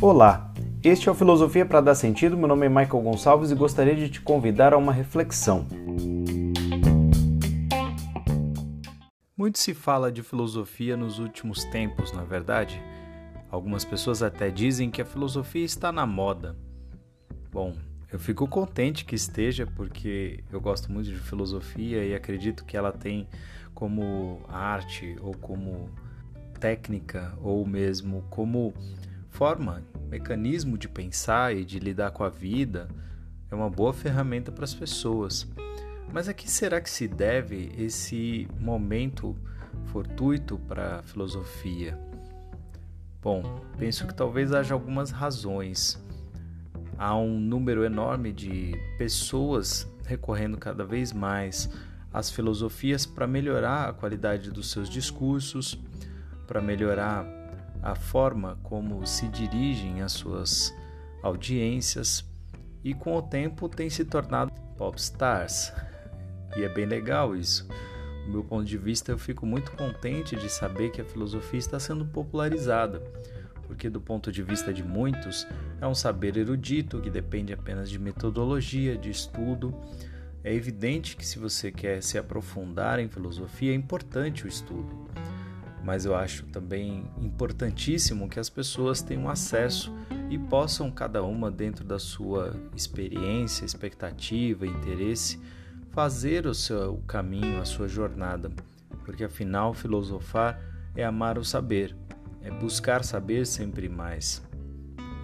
Olá, este é o Filosofia para Dar Sentido. Meu nome é Michael Gonçalves e gostaria de te convidar a uma reflexão. Muito se fala de filosofia nos últimos tempos, na é verdade. Algumas pessoas até dizem que a filosofia está na moda. Bom, eu fico contente que esteja, porque eu gosto muito de filosofia e acredito que ela tem como arte ou como técnica ou mesmo como forma, mecanismo de pensar e de lidar com a vida, é uma boa ferramenta para as pessoas. Mas a que será que se deve esse momento fortuito para a filosofia? Bom, penso que talvez haja algumas razões há um número enorme de pessoas recorrendo cada vez mais às filosofias para melhorar a qualidade dos seus discursos, para melhorar a forma como se dirigem às suas audiências e com o tempo tem se tornado popstars. E é bem legal isso. Do meu ponto de vista, eu fico muito contente de saber que a filosofia está sendo popularizada porque, do ponto de vista de muitos, é um saber erudito que depende apenas de metodologia, de estudo. É evidente que, se você quer se aprofundar em filosofia, é importante o estudo, mas eu acho também importantíssimo que as pessoas tenham acesso e possam, cada uma dentro da sua experiência, expectativa, interesse, fazer o seu caminho, a sua jornada, porque afinal, filosofar é amar o saber é buscar saber sempre mais.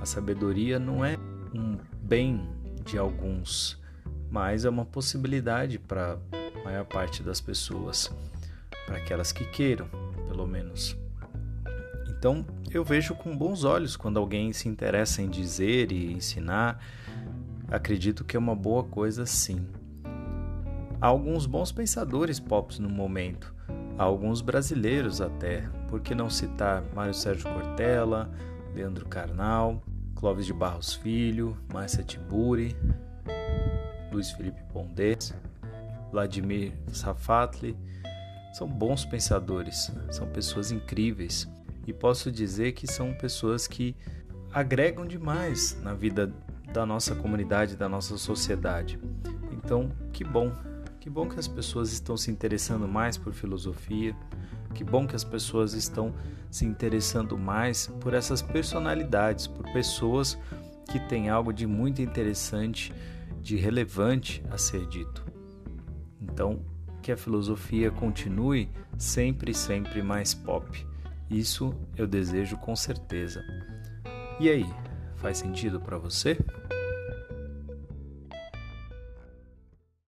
A sabedoria não é um bem de alguns, mas é uma possibilidade para a maior parte das pessoas, para aquelas que queiram, pelo menos. Então, eu vejo com bons olhos quando alguém se interessa em dizer e ensinar. Acredito que é uma boa coisa sim. Há alguns bons pensadores pop no momento, há alguns brasileiros até, por que não citar Mário Sérgio Cortella, Leandro Carnal, Clóvis de Barros Filho, Márcia Tiburi, Luiz Felipe Pondé, Vladimir Safatli. São bons pensadores, são pessoas incríveis e posso dizer que são pessoas que agregam demais na vida da nossa comunidade, da nossa sociedade. Então, que bom, que bom que as pessoas estão se interessando mais por filosofia, que bom que as pessoas estão se interessando mais por essas personalidades, por pessoas que têm algo de muito interessante, de relevante a ser dito. Então, que a filosofia continue sempre, sempre mais pop. Isso eu desejo com certeza. E aí, faz sentido para você?